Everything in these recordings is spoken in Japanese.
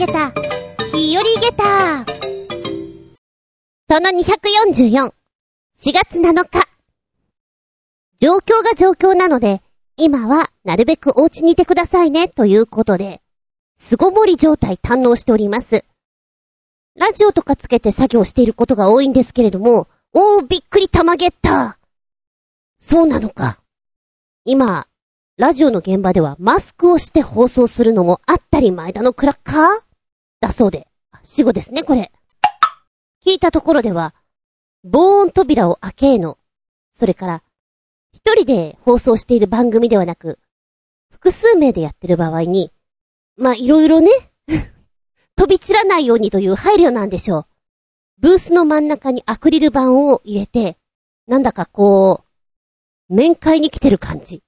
げた、日和げた。その244、4月7日。状況が状況なので、今はなるべくお家にいてくださいね、ということで、巣ごもり状態堪能しております。ラジオとかつけて作業していることが多いんですけれども、おー、びっくりたまげったそうなのか。今、ラジオの現場ではマスクをして放送するのもあったり前だのクラッカーだそうで。死後ですね、これ。聞いたところでは、防音扉を開けの、それから、一人で放送している番組ではなく、複数名でやってる場合に、まあ、いろいろね、飛び散らないようにという配慮なんでしょう。ブースの真ん中にアクリル板を入れて、なんだかこう、面会に来てる感じ。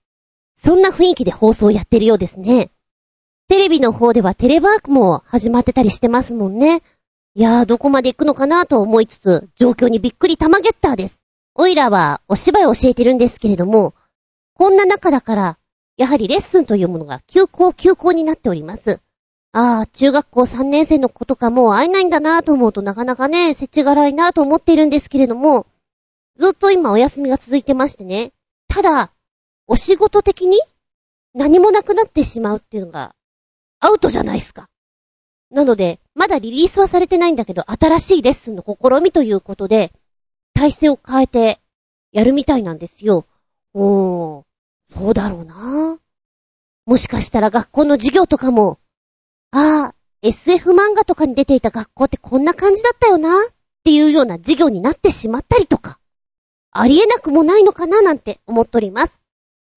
そんな雰囲気で放送をやってるようですね。テレビの方ではテレワークも始まってたりしてますもんね。いやー、どこまで行くのかなと思いつつ、状況にびっくり玉ゲッターです。オイラはお芝居を教えてるんですけれども、こんな中だから、やはりレッスンというものが休校休校になっております。ああ、中学校3年生の子とかもう会えないんだなと思うとなかなかね、せちがらいなと思っているんですけれども、ずっと今お休みが続いてましてね。ただ、お仕事的に何もなくなってしまうっていうのが、アウトじゃないですか。なので、まだリリースはされてないんだけど、新しいレッスンの試みということで、体制を変えて、やるみたいなんですよ。おー、そうだろうなもしかしたら学校の授業とかも、ああ、SF 漫画とかに出ていた学校ってこんな感じだったよなっていうような授業になってしまったりとか、ありえなくもないのかななんて思っております。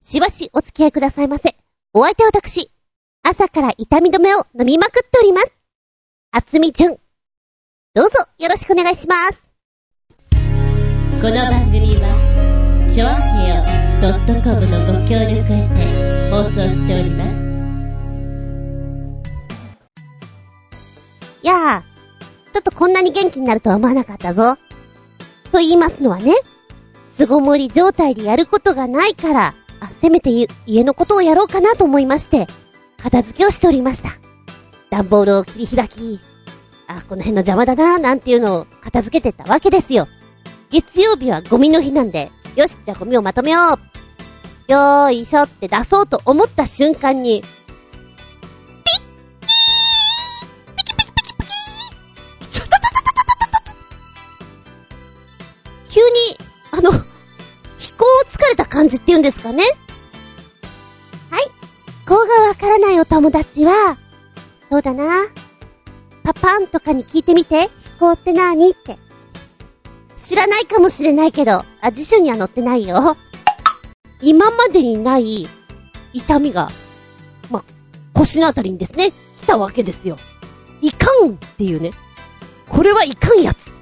しばしお付き合いくださいませ。お相手は私、朝から痛み止めを飲みまくっております。厚み純。どうぞよろしくお願いします。この番組は、ちょあへよ .com のご協力へて放送しております。やあ、ちょっとこんなに元気になるとは思わなかったぞ。と言いますのはね、巣ごもり状態でやることがないから、あ、せめて家のことをやろうかなと思いまして、片付けをしておりました。段ボールを切り開き、あ、この辺の邪魔だななんていうのを片付けてったわけですよ。月曜日はゴミの日なんで、よし、じゃあゴミをまとめよう。よーいしょって出そうと思った瞬間に、急に、あの、飛行疲れた感じって言うんですかね。らないお友達は、そうだな。パパンとかに聞いてみて、飛行ってなーにって。知らないかもしれないけど、あ、辞書には載ってないよ。今までにない痛みが、ま、腰のあたりにですね、来たわけですよ。いかんっていうね。これはいかんやつ。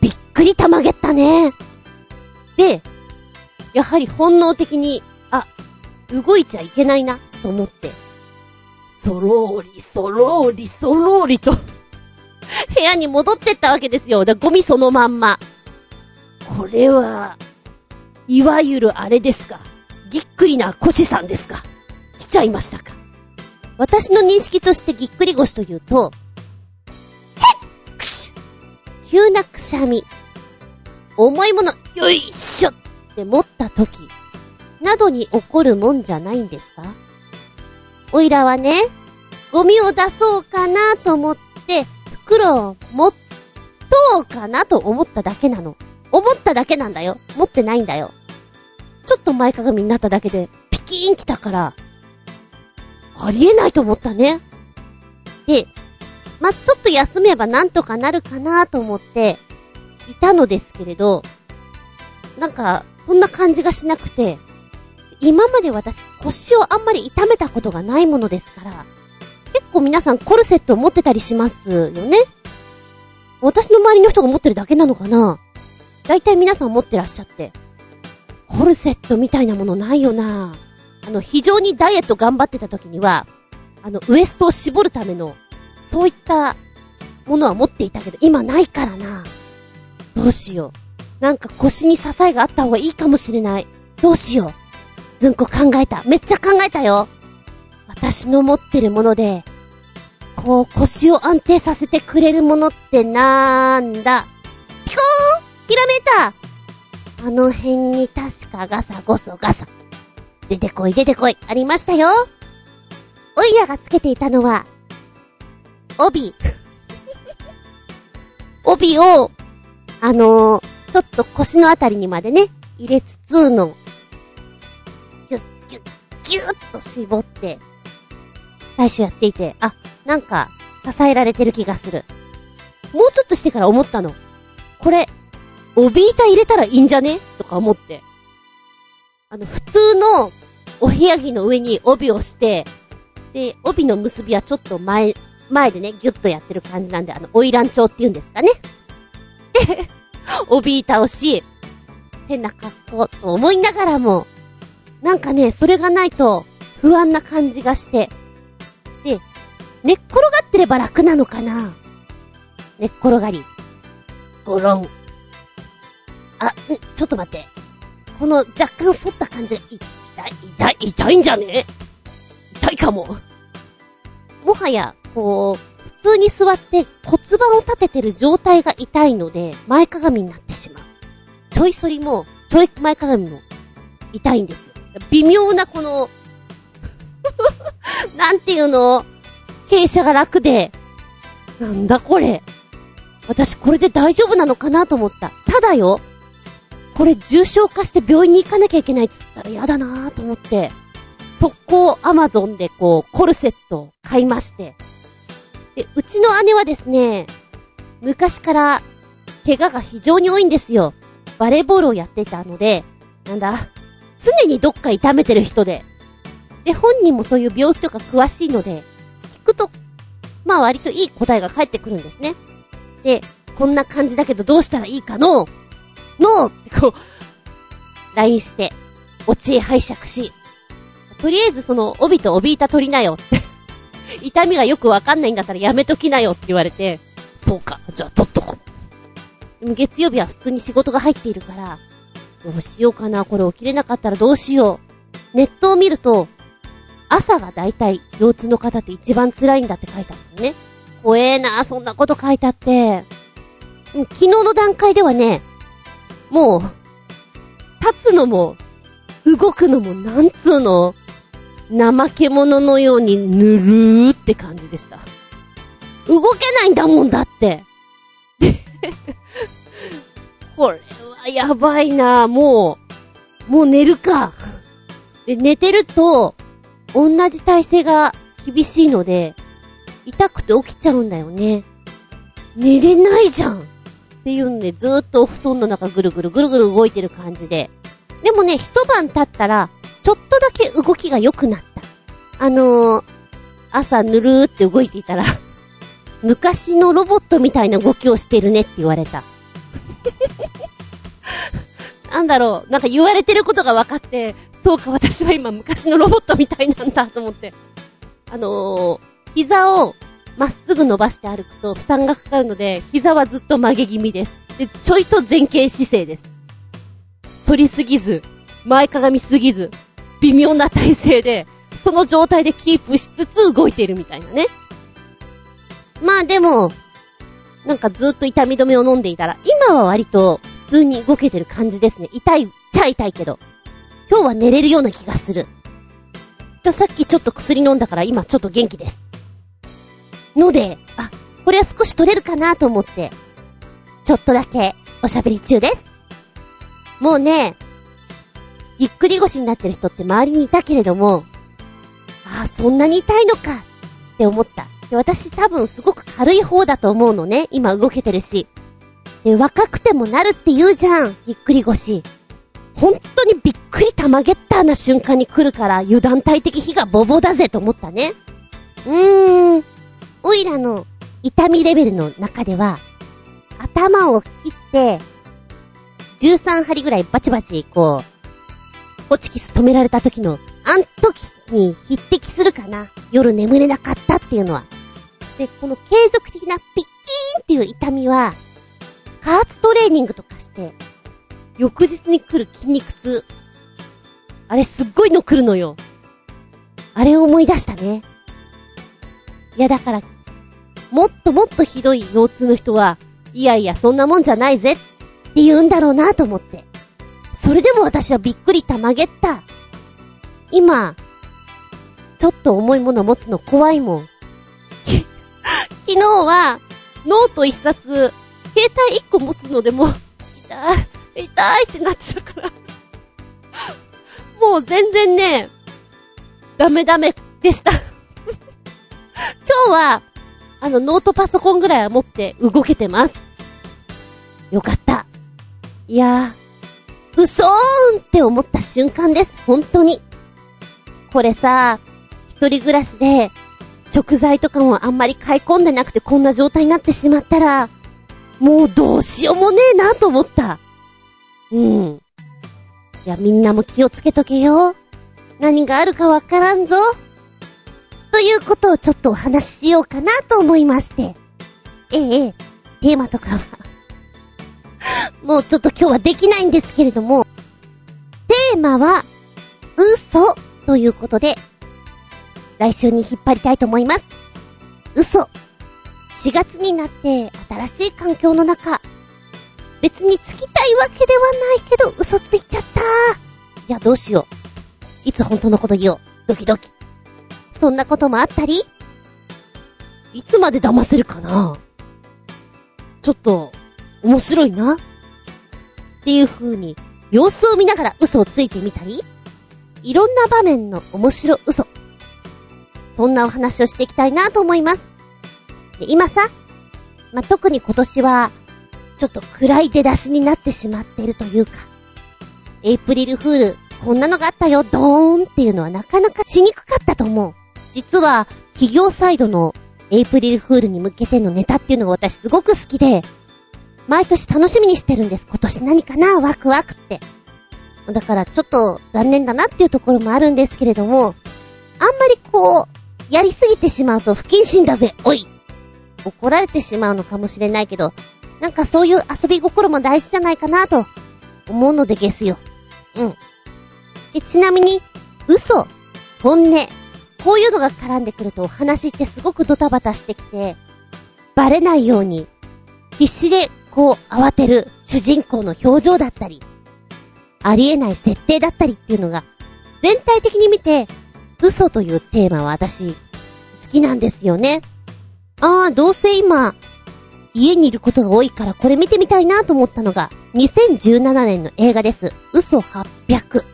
びっくりたまげったね。で、やはり本能的に、あ、動いちゃいけないな、と思って、そろーり、そろーり、そろーりと部屋に戻ってったわけですよ。だゴミそのまんま。これは、いわゆるあれですか。ぎっくりな腰さんですか。来ちゃいましたか。私の認識としてぎっくり腰というと、へっくし急なくしゃみ。重いもの、よいしょって持った時、などに起こるもんじゃないんですかおいらはね、ゴミを出そうかなと思って、袋を持っとうかなと思っただけなの。思っただけなんだよ。持ってないんだよ。ちょっと前かがみになっただけで、ピキーン来たから、ありえないと思ったね。で、まちょっと休めばなんとかなるかなと思って、いたのですけれど、なんか、そんな感じがしなくて、今まで私腰をあんまり痛めたことがないものですから、結構皆さんコルセットを持ってたりしますよね私の周りの人が持ってるだけなのかな大体皆さん持ってらっしゃって。コルセットみたいなものないよなあの、非常にダイエット頑張ってた時には、あの、ウエストを絞るための、そういったものは持っていたけど、今ないからなどうしよう。なんか腰に支えがあった方がいいかもしれない。どうしよう。ずんこ考えた。めっちゃ考えたよ。私の持ってるもので、こう、腰を安定させてくれるものってなんだピコーンひらめいたあの辺に確かガサゴソガサ。出てこい出てこい、ありましたよオイラがつけていたのは、帯。帯を、あのー、ちょっと腰のあたりにまでね、入れつつの、ギュッギュッと絞って、最初やっていて、あ、なんか、支えられてる気がする。もうちょっとしてから思ったの。これ、帯板入れたらいいんじゃね？とか思って。あの、普通のお部屋着の上に帯をして、で、帯の結びはちょっと前、前でね、ギュッとやってる感じなんで、あの、オイラン調って言うんですかね。で、帯板をし、変な格好と思いながらも、なんかね、それがないと不安な感じがして、で、寝っ転がってれば楽なのかな？寝っ転がり。ゴロン。あ、ちょっと待って。この若干反った感じが痛い、痛い、痛いんじゃね？痛いかも。もはや、こう、普通に座って骨盤を立ててる状態が痛いので、前かがみになってしまう。ちょい反りも、ちょい前かがみも痛いんですよ。微妙なこの なんていうの？傾斜が楽で、なんだこれ？私これで大丈夫なのかなと思った。ただよ、これ重症化して病院に行かなきゃいけないっつったら嫌だなぁと思って、速攻アマゾンでこう、コルセットを買いまして。で、うちの姉はですね、昔から怪我が非常に多いんですよ。バレーボールをやっていたので、なんだ、常にどっか痛めてる人で。で、本人もそういう病気とか詳しいので、聞くと、まあ割といい答えが返ってくるんですね。で、こんな感じだけどどうしたらいいかののってこう、LINE して、お知恵拝借し、とりあえずその、帯と帯板取りなよって痛みがよくわかんないんだったらやめときなよって言われて、そうか、じゃあ取っとこう。でも月曜日は普通に仕事が入っているから、どうしようかな、これ起きれなかったらどうしよう。ネットを見ると、朝がだいたい腰痛の方って一番辛いんだって書いてあったのね。怖えな、そんなこと書いてあって。昨日の段階ではね、もう、立つのも、動くのもなんつうの、怠け者のようにぬるーって感じでした。動けないんだもんだって。これはやばいなもう、もう寝るか。で、寝てると、同じ体勢が厳しいので、痛くて起きちゃうんだよね。寝れないじゃんっていうんで、ずーっとお布団の中ぐるぐるぐるぐる動いてる感じで。でもね、一晩経ったら、ちょっとだけ動きが良くなった。あのー、朝ぬるーって動いていたら昔のロボットみたいな動きをしてるねって言われた。なんだろう、なんか言われてることが分かって、そうか、私は今昔のロボットみたいなんだと思って。あのー、膝をまっすぐ伸ばして歩くと負担がかかるので、膝はずっと曲げ気味です。で、ちょいと前傾姿勢です。反りすぎず、前かがみすぎず、微妙な体勢で、その状態でキープしつつ動いているみたいなね。まあでも、なんかずっと痛み止めを飲んでいたら、今は割と普通に動けてる感じですね。痛いちゃ痛いけど。今日は寝れるような気がする。さっきちょっと薬飲んだから今ちょっと元気です。ので、あ、これは少し取れるかなと思って、ちょっとだけおしゃべり中です。もうね、ぎっくり腰になってる人って周りにいたけれども、ああ、そんなに痛いのかって思った。で、私多分すごく軽い方だと思うのね。今動けてるし。で、若くてもなるって言うじゃん。ぎっくり腰。本当にびっくりたまげったな瞬間に来るから油断大敵火がボボだぜと思ったね。うーん。オイラの痛みレベルの中では、頭を切って、13針ぐらいバチバチ、こう、ホチキス止められた時の、あん時に匹敵するかな。夜眠れなかったっていうのは。で、この継続的なピッキーンっていう痛みは、加圧トレーニングとかして、翌日に来る筋肉痛。あれすっごいの来るのよ。あれを思い出したね。いやだから、もっともっとひどい腰痛の人は、いやいや、そんなもんじゃないぜって言うんだろうなと思って。それでも私はびっくりたまげった。今、ちょっと重いもの持つの怖いもん。昨日は、ノート一冊、携帯一個持つのでも、痛い、痛いってなってたからもう全然ね、ダメダメでした今日は、あの、ノートパソコンぐらいは持って動けてます。よかった。いやー、嘘ーんって思った瞬間です。本当に。これさ、一人暮らしで、食材とかもあんまり買い込んでなくてこんな状態になってしまったら、もうどうしようもねえなと思った。うん。いや、みんなも気をつけとけよ。何があるかわからんぞ。ということをちょっとお話ししようかなと思いまして。ええ、テーマとかは もうちょっと今日はできないんですけれども、テーマは、嘘ということで、来週に引っ張りたいと思います。嘘。4月になって新しい環境の中、別につきたいわけではないけど嘘ついちゃった。いや、どうしよう。いつ本当のこと言おう。ドキドキ。そんなこともあったり？いつまで騙せるかな？ちょっと、面白いな？っていう風に、様子を見ながら嘘をついてみたり、いろんな場面の面白嘘。そんなお話をしていきたいなと思います。で、今さ、まあ、特に今年は、ちょっと暗い出だしになってしまってるというか、エイプリルフール、こんなのがあったよ、ドーンっていうのはなかなかしにくかったと思う。実は、企業サイドのエイプリルフールに向けてのネタっていうのが私すごく好きで、毎年楽しみにしてるんです。今年何かなワクワクって。だからちょっと残念だなっていうところもあるんですけれども、あんまりこう、やりすぎてしまうと不謹慎だぜ、おい怒られてしまうのかもしれないけど、なんかそういう遊び心も大事じゃないかなと思うのでゲスよ。うん。で、ちなみに、嘘、本音、こういうのが絡んでくるとお話ってすごくドタバタしてきて、バレないように、必死でこう慌てる主人公の表情だったり、ありえない設定だったりっていうのが、全体的に見て、嘘というテーマは私、好きなんですよね。ああ、どうせ今、家にいることが多いからこれ見てみたいなと思ったのが、2017年の映画です。嘘800。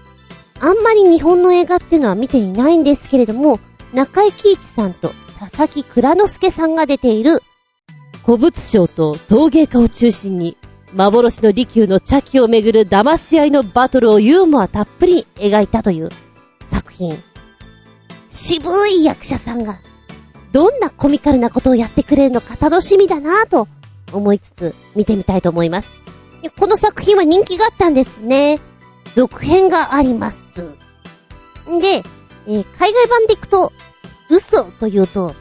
あんまり日本の映画っていうのは見ていないんですけれども、中井貴一さんと佐々木蔵之介さんが出ている、古物商と陶芸家を中心に、幻の利休の茶器をめぐる騙し合いのバトルをユーモアたっぷり描いたという作品。渋い役者さんが、どんなコミカルなことをやってくれるのか楽しみだなぁと思いつつ見てみたいと思います。この作品は人気があったんですね。続編があります。んで、えー、海外版でいくと、嘘というと、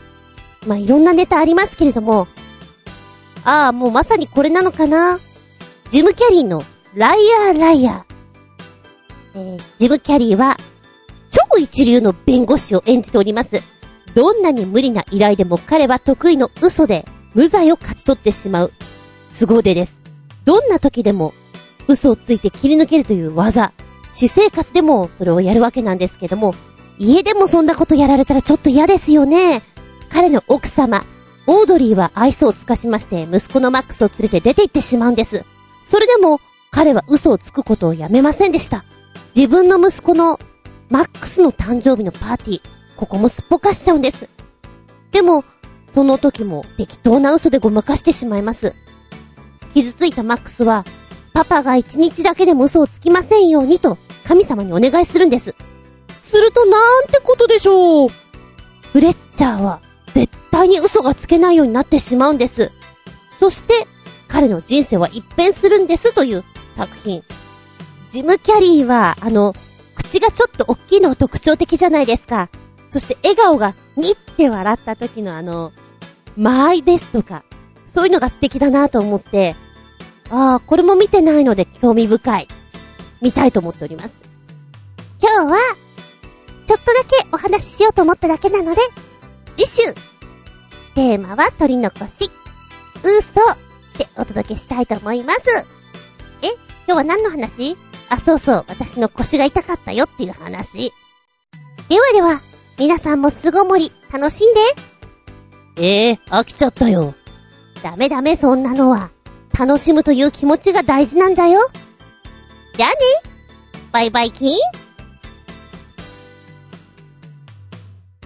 まあ、いろんなネタありますけれども、ああ、もうまさにこれなのかな。ジム・キャリーのライアー・ライアー。えー、ジム・キャリーは超一流の弁護士を演じております。どんなに無理な依頼でも彼は得意の嘘で無罪を勝ち取ってしまう凄手です。どんな時でも嘘をついて切り抜けるという技、私生活でもそれをやるわけなんですけども、家でもそんなことやられたらちょっと嫌ですよね。彼の奥様、オードリーは愛想を尽かしまして、息子のマックスを連れて出て行ってしまうんです。それでも、彼は嘘をつくことをやめませんでした。自分の息子のマックスの誕生日のパーティー、ここもすっぽかしちゃうんです。でも、その時も適当な嘘でごまかしてしまいます。傷ついたマックスは、パパが一日だけでも嘘をつきませんようにと、神様にお願いするんです。するとなんてことでしょう。フレッチャーは、絶対に嘘がつけないようになってしまうんです。そして、彼の人生は一変するんですという作品。ジム・キャリーは、あの、口がちょっと大きいのが特徴的じゃないですか。そして笑顔がにって笑った時のあの、間合いですとか、そういうのが素敵だなと思って、ああ、これも見てないので興味深い。見たいと思っております。今日は、ちょっとだけお話ししようと思っただけなので、次週、テーマは取り残し、嘘でお届けしたいと思います。え今日は何の話？あ、そうそう、私の腰が痛かったよっていう話。ではでは、皆さんも巣ごもり楽しんで。ええー、飽きちゃったよ。ダメダメそんなのは。楽しむという気持ちが大事なんじゃよ。じゃあね。バイバイキン。